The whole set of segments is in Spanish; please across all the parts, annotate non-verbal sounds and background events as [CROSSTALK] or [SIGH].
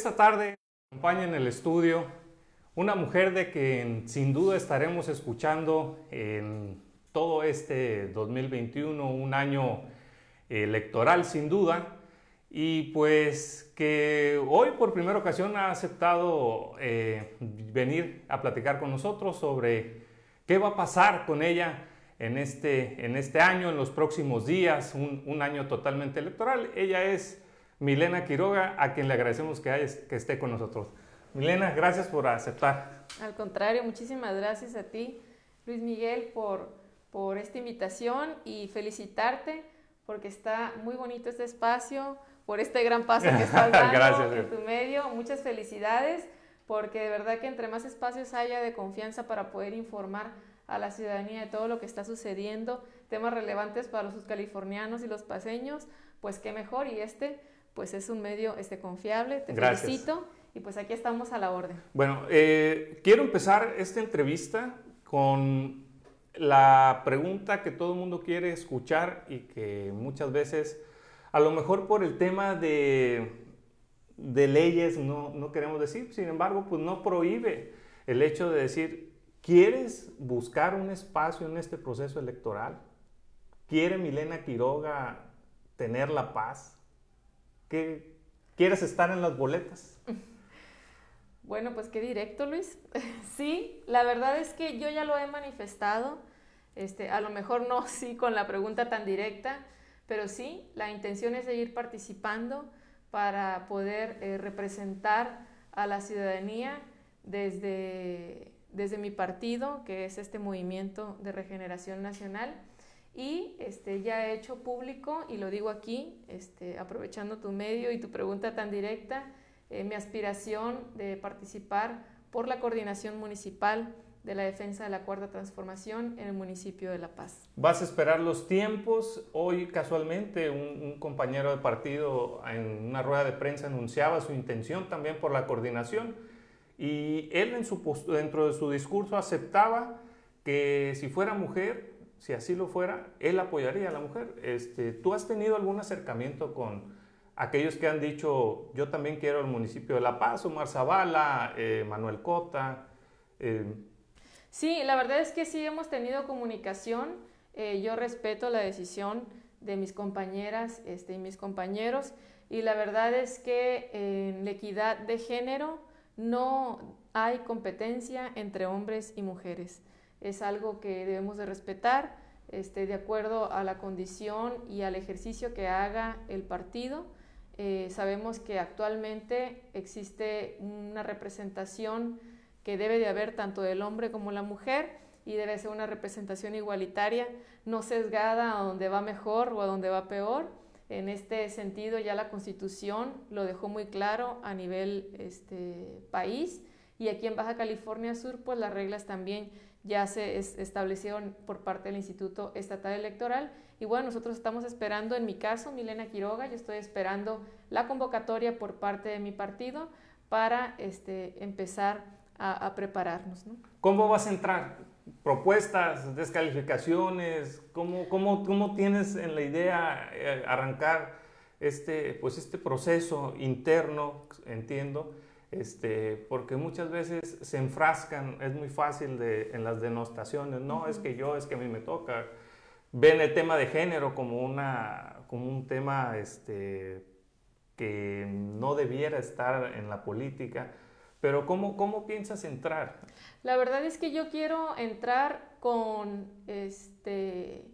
Esta tarde acompaña en el estudio una mujer de quien sin duda estaremos escuchando en todo este 2021, un año electoral sin duda, y pues que hoy por primera ocasión ha aceptado eh, venir a platicar con nosotros sobre qué va a pasar con ella en este, en este año, en los próximos días, un, un año totalmente electoral. Ella es Milena Quiroga, a quien le agradecemos que, que esté con nosotros. Milena, gracias por aceptar. Al contrario, muchísimas gracias a ti, Luis Miguel, por, por esta invitación y felicitarte porque está muy bonito este espacio, por este gran paso que estás [LAUGHS] dando en tu medio. Muchas felicidades, porque de verdad que entre más espacios haya de confianza para poder informar a la ciudadanía de todo lo que está sucediendo, temas relevantes para los californianos y los paseños, pues qué mejor. Y este pues es un medio este, confiable, te felicito y pues aquí estamos a la orden. Bueno, eh, quiero empezar esta entrevista con la pregunta que todo el mundo quiere escuchar y que muchas veces, a lo mejor por el tema de, de leyes no, no queremos decir, sin embargo, pues no prohíbe el hecho de decir, ¿quieres buscar un espacio en este proceso electoral? ¿Quiere Milena Quiroga tener la paz? ¿Quieres estar en las boletas? [LAUGHS] Bueno, pues qué directo, Luis. [LAUGHS] sí, la verdad es que yo ya lo he manifestado. Este, a lo mejor no [LAUGHS] sí con la pregunta tan directa, pero sí, la intención es seguir participando para poder eh, representar a la ciudadanía desde, desde mi partido, que es este movimiento de regeneración nacional y este, ya he hecho público, y lo digo aquí, este, aprovechando tu medio y tu pregunta tan directa, eh, mi aspiración de participar por la coordinación municipal de la defensa de la cuarta transformación en el municipio de La Paz. ¿Vas a esperar los tiempos? Hoy casualmente un, compañero de partido en una rueda de prensa anunciaba su intención también por la coordinación y él en su, dentro de su discurso aceptaba que si fuera mujer si así lo fuera, él apoyaría a la mujer. Este, ¿Tú has tenido algún acercamiento con aquellos que han dicho, yo también quiero el municipio de La Paz, Omar Zavala, eh, Manuel Cota? Eh? Sí, la verdad es que sí hemos tenido comunicación. Eh, yo respeto la decisión de mis compañeras este, y mis compañeros y la verdad es que en la equidad de género no hay competencia entre hombres y mujeres es algo que debemos de respetar este, de acuerdo a la condición y al ejercicio que haga el partido. Eh, sabemos que actualmente existe una representación que debe de haber tanto del hombre como la mujer y debe ser una representación igualitaria, no sesgada a donde va mejor o a donde va peor. En este sentido ya la Constitución lo dejó muy claro a nivel este, país y aquí en Baja California Sur pues las reglas también ya se establecieron por parte del Instituto Estatal Electoral. Y bueno, nosotros estamos esperando, en mi caso, Milena Quiroga, yo estoy esperando la convocatoria por parte de mi partido para este, empezar a, prepararnos. ¿Cómo vas a entrar? ¿Propuestas, descalificaciones? ¿Cómo, cómo, cómo tienes en la idea eh, arrancar este, pues este proceso interno, entiendo? Este, porque muchas veces se enfrascan, es muy fácil de, en las denostaciones, no, es que yo, es que a mí me toca. Ven el tema de género como, una, como un tema este, que no debiera estar en la política, pero ¿cómo, ¿cómo piensas entrar? La verdad es que yo quiero entrar con, este,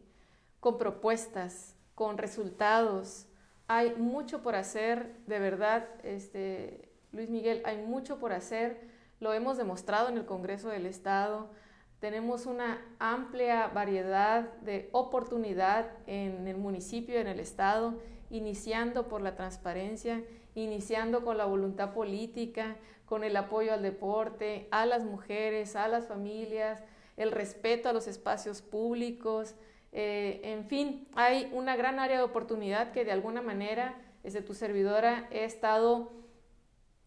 con propuestas, con resultados. Hay mucho por hacer, de verdad, este, Luis Miguel, hay mucho por hacer, lo hemos demostrado en el Congreso del Estado, tenemos una amplia variedad de oportunidad en el municipio, en el Estado, iniciando por la transparencia, iniciando con la voluntad política, con el apoyo al deporte, a las mujeres, a las familias, el respeto a los espacios públicos. Eh, en fin, hay una gran área de oportunidad que de alguna manera, desde tu servidora, he estado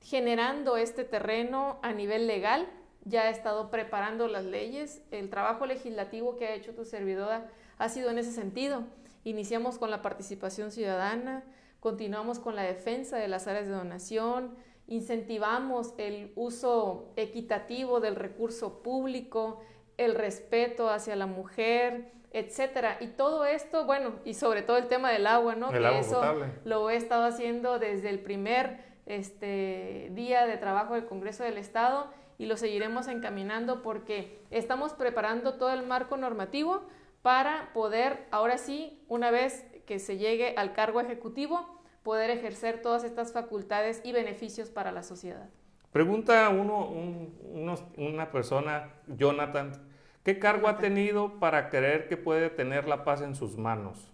generando este terreno a nivel legal, ya ha estado preparando las leyes, el trabajo legislativo que ha hecho tu servidora ha sido en ese sentido. Iniciamos con la participación ciudadana, continuamos con la defensa de las áreas de donación incentivamos el uso equitativo del recurso público, el respeto hacia la mujer, etcétera. Y todo esto, bueno, y sobre todo el tema del agua, ¿no? El agua eso lo he estado haciendo desde el primer este, día de trabajo del Congreso del Estado y lo seguiremos encaminando porque estamos preparando todo el marco normativo para poder, ahora sí, una vez que se llegue al cargo ejecutivo, poder ejercer todas estas facultades y beneficios para la sociedad. Pregunta uno, una persona, Jonathan, ¿qué cargo ha tenido para creer que puede tener la paz en sus manos?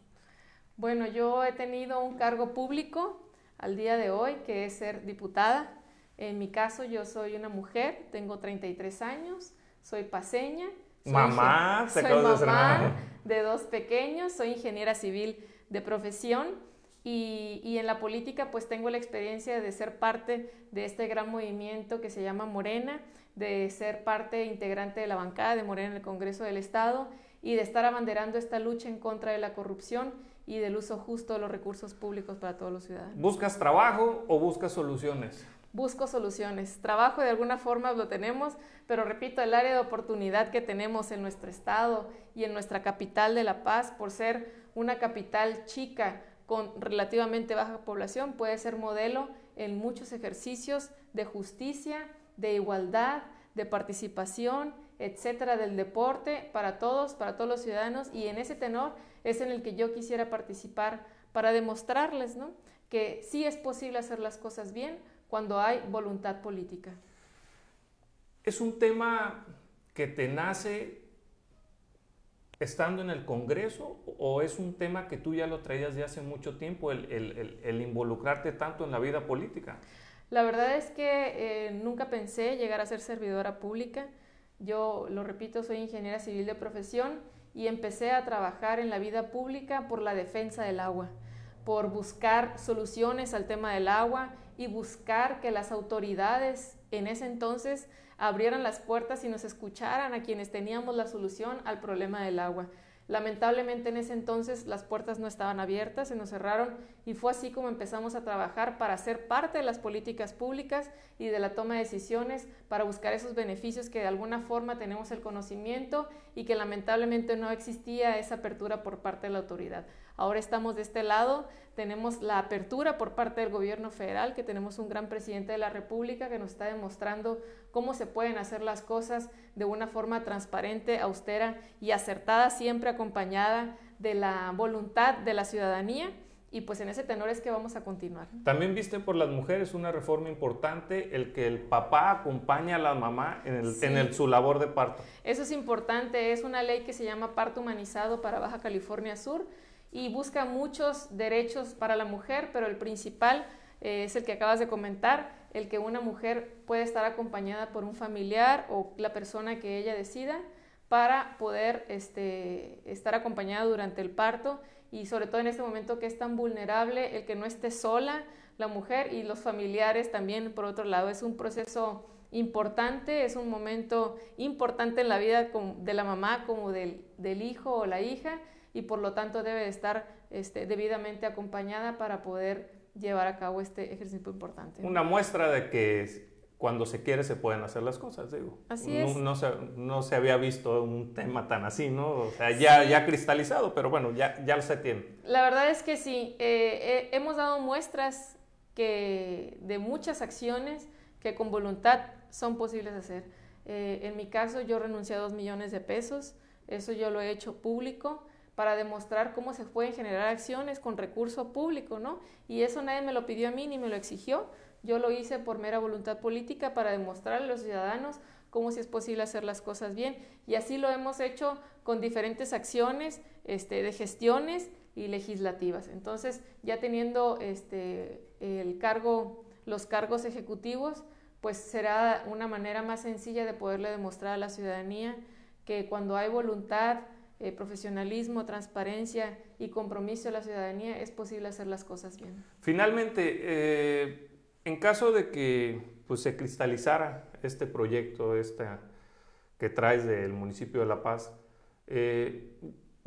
Bueno, yo he tenido un cargo público al día de hoy, que es ser diputada. En mi caso, yo soy una mujer, tengo 33 años, soy paseña. mamá, soy mamá de dos pequeños, soy ingeniera civil de profesión y, y, en la política pues tengo la experiencia de ser parte de este gran movimiento que se llama Morena, de ser parte integrante de la bancada de Morena en el Congreso del Estado y de estar abanderando esta lucha en contra de la corrupción y del uso justo de los recursos públicos para todos los ciudadanos. ¿Buscas trabajo o buscas soluciones? Busco soluciones. Trabajo de alguna forma lo tenemos, pero repito, el área de oportunidad que tenemos en nuestro estado y en nuestra capital de La Paz, por ser una capital chica con relativamente baja población, puede ser modelo en muchos ejercicios de justicia, de igualdad, de participación, etcétera, del deporte para todos, para todos los ciudadanos, y en ese tenor es en el que yo quisiera participar para demostrarles ¿no? que sí es posible hacer las cosas bien cuando hay voluntad política. ¿Es un tema que te nace estando en el Congreso o es un tema que tú ya lo traías de hace mucho tiempo, el, involucrarte tanto en la vida política? La verdad es que eh, nunca pensé llegar a ser servidora pública. Yo, lo repito, soy ingeniera civil de profesión y empecé a trabajar en la vida pública por la defensa del agua, por buscar soluciones al tema del agua y buscar que las autoridades en ese entonces abrieran las puertas y nos escucharan a quienes teníamos la solución al problema del agua. Lamentablemente en ese entonces las puertas no estaban abiertas, se nos cerraron y fue así como empezamos a trabajar para ser parte de las políticas públicas y de la toma de decisiones para buscar esos beneficios que de alguna forma tenemos el conocimiento y que lamentablemente no existía esa apertura por parte de la autoridad. Ahora estamos de este lado, tenemos la apertura por parte del gobierno federal, que tenemos un gran presidente de la República que nos está demostrando cómo se pueden hacer las cosas de una forma transparente, austera y acertada, siempre acompañada de la voluntad de la ciudadanía. Y pues en ese tenor es que vamos a continuar. También viste por las mujeres una reforma importante, el que el papá acompañe a la mamá en, el, en su labor de parto. Eso es importante, es una ley que se llama Parto Humanizado para Baja California Sur y busca muchos derechos para la mujer, pero el principal eh, es el que acabas de comentar, el que una mujer puede estar acompañada por un familiar o la persona que ella decida para poder este, estar acompañada durante el parto y sobre todo en este momento que es tan vulnerable, el que no esté sola la mujer y los familiares también, por otro lado, es un proceso importante, es un momento importante en la vida de la mamá como del, del hijo o la hija y por lo tanto debe estar este, debidamente acompañada para poder llevar a cabo este ejercicio importante. Una muestra de que cuando se quiere se pueden hacer las cosas, digo. Así es. No, se, no se había visto un tema tan así, ¿no? O sea, ya, ya cristalizado, pero bueno, ya, ya se tiene. La verdad es que sí, eh, eh, hemos dado muestras que, de muchas acciones que con voluntad son posibles hacer. Eh, en mi caso, yo renuncié a dos millones de pesos, eso yo lo he hecho público para demostrar cómo se pueden generar acciones con recurso público, ¿no? Y eso nadie me lo pidió a mí ni me lo exigió. Yo lo hice por mera voluntad política para demostrar a los ciudadanos cómo si es posible hacer las cosas bien. Y así lo hemos hecho con diferentes acciones este, de gestiones y legislativas. Entonces, ya teniendo este, el cargo, los cargos ejecutivos, pues será una manera más sencilla de poderle demostrar a la ciudadanía que cuando hay voluntad, eh, profesionalismo, transparencia y compromiso de la ciudadanía, es posible hacer las cosas bien. Finalmente, eh, en caso de que pues, se cristalizara este proyecto esta, que traes del municipio de La Paz, eh,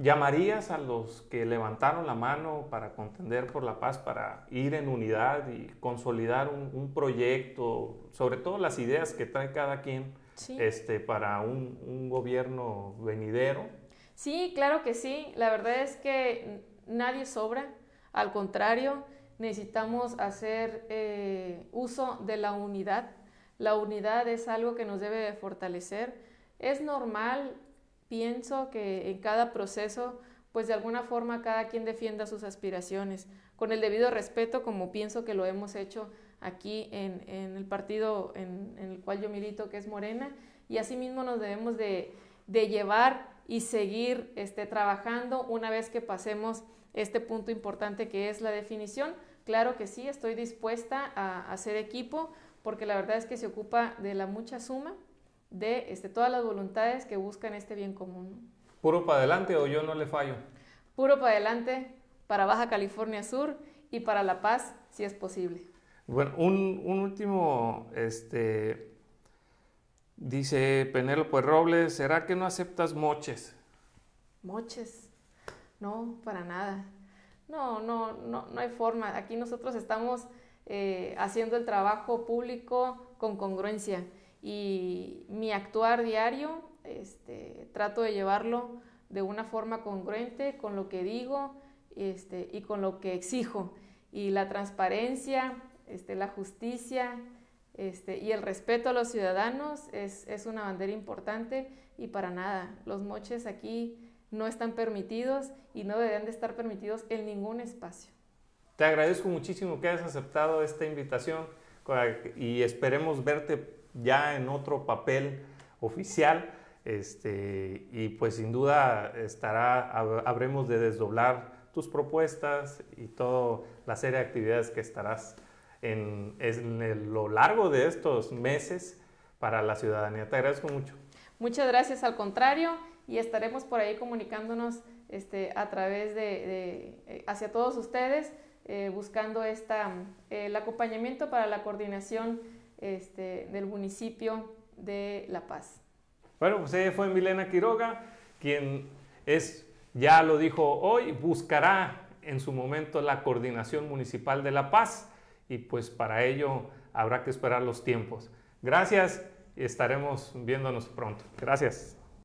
¿Llamarías a los que levantaron la mano para contender por la paz, para ir en unidad y consolidar un, proyecto, sobre todo las ideas que trae cada quien este, para un, un, gobierno venidero? Sí, claro que sí. La verdad es que nadie sobra. Al contrario, necesitamos hacer eh, uso de la unidad. La unidad es algo que nos debe fortalecer. Es normal pienso que en cada proceso, pues de alguna forma cada quien defienda sus aspiraciones, con el debido respeto, como pienso que lo hemos hecho aquí en, el partido en, el cual yo milito, que es Morena, y asimismo nos debemos de, llevar y seguir este, trabajando una vez que pasemos este punto importante que es la definición. Claro que sí, estoy dispuesta a hacer equipo, porque la verdad es que se ocupa de la mucha suma de este, todas las voluntades que buscan este bien común. ¿Puro para adelante o yo no le fallo? Puro para adelante para Baja California Sur y para La Paz, si es posible. Bueno, un, último, este, dice Penélope Robles, ¿será que no aceptas moches? Moches, no, para nada. No, no, no, no hay forma. Aquí nosotros estamos eh, haciendo el trabajo público con congruencia y mi actuar diario este, trato de llevarlo de una forma congruente con lo que digo este, y con lo que exijo. Y la transparencia, este, la justicia este, y el respeto a los ciudadanos es, es una bandera importante y para nada, los moches aquí no están permitidos y no deberían de estar permitidos en ningún espacio. Te agradezco muchísimo que hayas aceptado esta invitación y esperemos verte ya en otro papel oficial. Este, y pues sin duda estará, habremos de desdoblar tus propuestas y toda la serie de actividades que estarás en, en lo largo de estos meses para la ciudadanía. Te agradezco mucho. Muchas gracias, al contrario, y estaremos por ahí comunicándonos este, a través de, eh, hacia todos ustedes, eh, buscando esta, el acompañamiento para la coordinación este, del municipio de La Paz. Bueno, pues ella fue Milena Quiroga, quien es, ya lo dijo hoy, buscará en su momento la coordinación municipal de La Paz y pues para ello habrá que esperar los tiempos. Gracias y estaremos viéndonos pronto. Gracias.